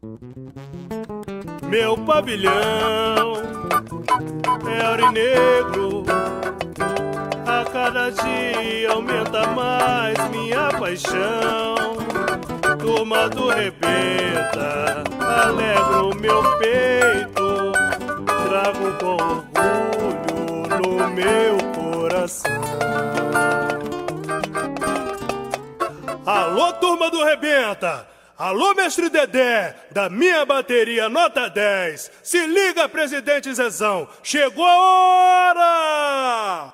Meu pavilhão é aurinegro. A cada dia aumenta mais minha paixão. Turma do rebenta, alegra o meu peito. Trago com orgulho no meu coração. Alô, turma do rebenta! Alô, mestre Dedé, da minha bateria nota 10. Se liga, presidente Zezão, chegou a hora!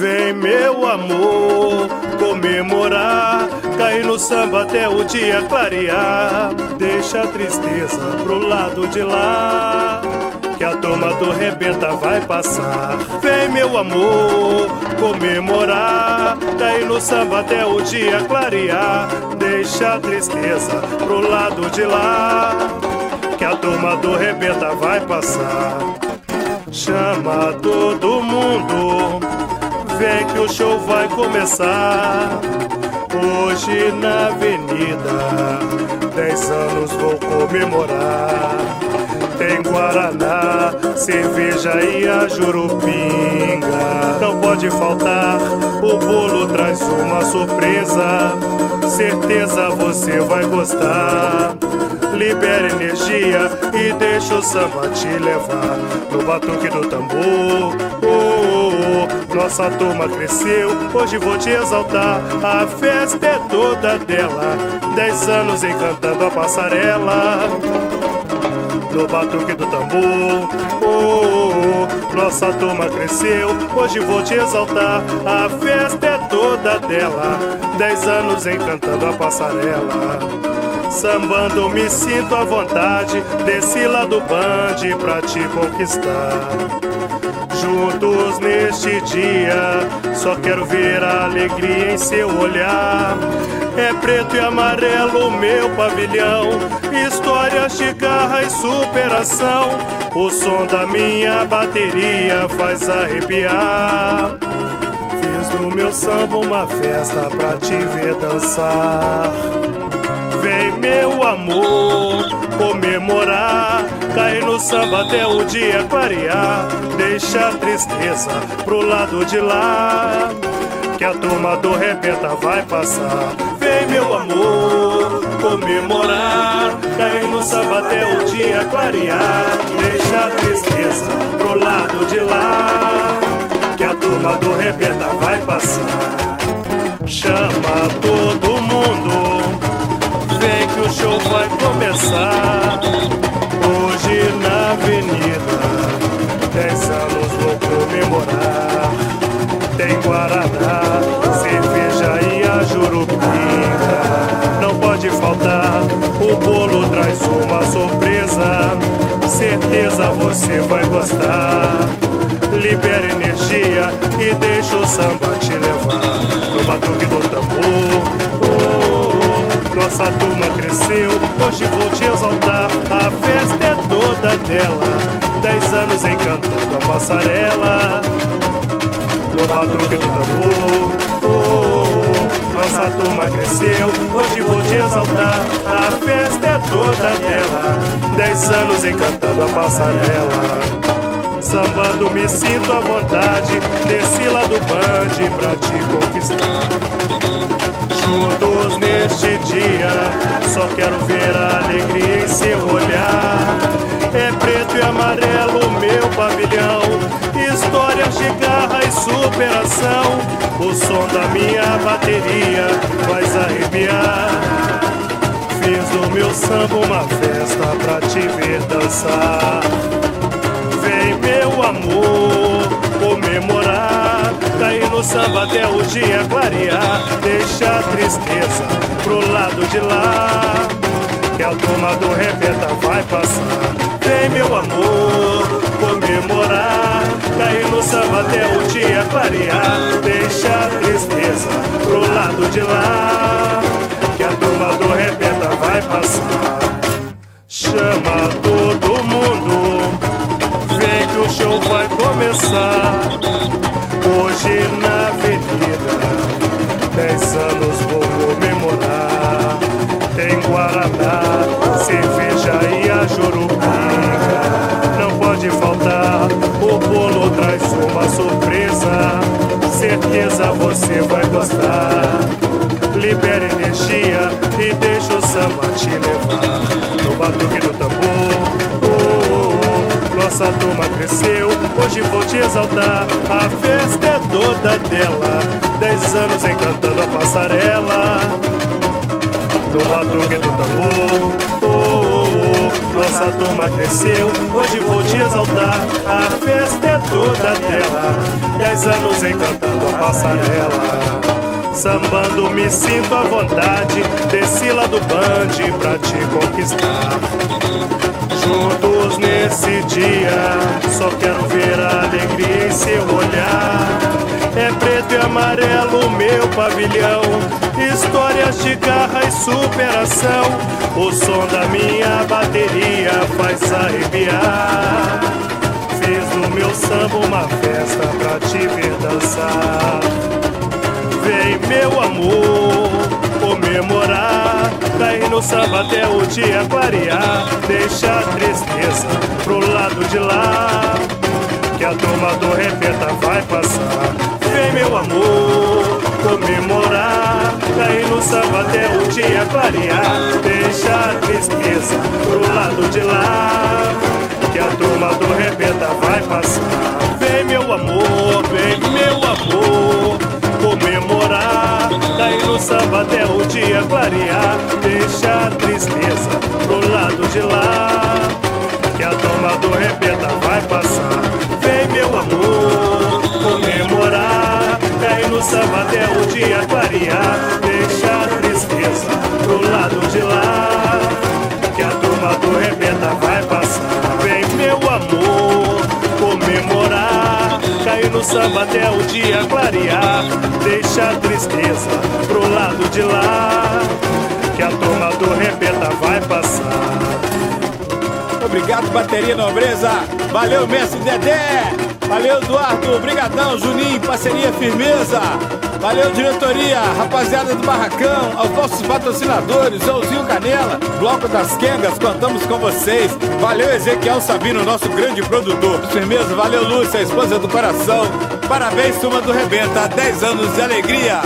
Vem, meu amor, comemorar. Cair no samba até o dia clarear. Deixa a tristeza pro lado de lá que a turma do rebenta vai passar. Vem, meu amor, comemorar. Daí no samba até o dia clarear. Deixa a tristeza pro lado de lá, que a turma do rebenta vai passar. Chama todo mundo, vem que o show vai começar. Hoje na avenida, dez anos vou comemorar. Tem Guaraná, cerveja e a jurupinga. Não pode faltar, o bolo traz uma surpresa. Certeza você vai gostar. Libera energia e deixa o samba te levar no batuque do tambor. Oh, oh, oh. Nossa turma cresceu, hoje vou te exaltar. A festa é toda dela, dez anos encantando a passarela no batuque do tambor. Oh, oh, oh, nossa turma cresceu, hoje vou te exaltar. A festa é toda dela, dez anos encantando a passarela. Sambando me sinto à vontade, desci lá do band pra te conquistar. Juntos neste dia, só quero ver a alegria em seu olhar. É preto e amarelo meu pavilhão, histórias de garra e superação. O som da minha bateria faz arrepiar. Fiz do meu samba uma festa pra te ver dançar. Vem meu amor comemorar, cair no samba até o dia clarear. Deixa a tristeza pro lado de lá, que a turma do rebenta vai passar. Meu amor comemorar, cair no samba até o dia clarear. Deixa a tristeza pro lado de lá, que a turma do rebenta vai passar. Chama todo mundo vem que o show vai começar. Hoje na avenida, dez anos vou comemorar. Tem Guaraná, você vai gostar. Libera energia e deixa o samba te levar. No batuque do tambor. Oh, oh. Nossa turma cresceu, hoje vou te exaltar. A festa é toda dela, dez anos encantando a passarela. No batuque do tambor, oh, oh, nossa turma cresceu, hoje vou te exaltar. A festa é toda dela, dez anos encantando a passarela. Sambando me sinto à vontade, desci lá do band pra te conquistar. Juntos neste dia, só quero ver a alegria em seu olhar. É preto e amarelo meu pavilhão, histórias de garra e superação. O som da minha bateria faz arrepiar. Fiz do meu samba uma festa pra te ver dançar. Vem meu amor comemorar Cair no samba até o dia clarear Deixa a tristeza pro lado de lá Que a turma do rebenta vai passar Vem meu amor comemorar Samba até o dia clarear. Deixa a tristeza pro lado de lá Que a turma do rebenta vai passar. Chama todo mundo Vem que o show vai começar o bolo traz uma surpresa. Certeza você vai gostar. Libera energia e deixa o samba te levar. No batuque do tambor, oh, oh, oh. nossa turma cresceu. Hoje vou te exaltar. A festa é toda dela. Dez anos encantando a passarela do batuque do tambor. Nossa turma cresceu, hoje vou te exaltar. A festa é toda dela, dez anos encantando a passarela. Sambando me sinto à vontade, desci lá do bande pra te conquistar. Juntos nesse dia, só quero ver a alegria em seu olhar. É preto e amarelo meu pavilhão, histórias de garra e superação. O som da minha bateria faz arrepiar. Fiz do meu samba uma festa pra te ver dançar. Vem, meu amor, comemorar. Daí no samba até o dia clarear. Deixa a tristeza pro lado de lá. Que a turma do repeta vai passar. Vem, meu amor, comemorar. Daí no samba até o dia clarear. Deixa a tristeza pro lado de lá. Que a turma do repeta vai passar. Vem, meu amor, vem, meu amor comemorar. Daí no samba até o dia clarear. Deixa a tristeza pro lado de lá. Que a toma do repeta vai passar. Samba até o dia clarear. Deixa a tristeza pro lado de lá. Que a turma do repeta vai passar. Obrigado, bateria nobreza. Valeu, mestre Dedé. Valeu, Eduardo. Obrigadão, Juninho. Parceria firmeza. Valeu, diretoria, rapaziada do Barracão, aos nossos patrocinadores, Joãozinho Canela, Bloco das Quengas, contamos com vocês. Valeu, Ezequiel Sabino, nosso grande produtor. Firmeza, valeu, Lúcia, esposa do coração. Parabéns, turma do Rebenta, 10 anos de alegria.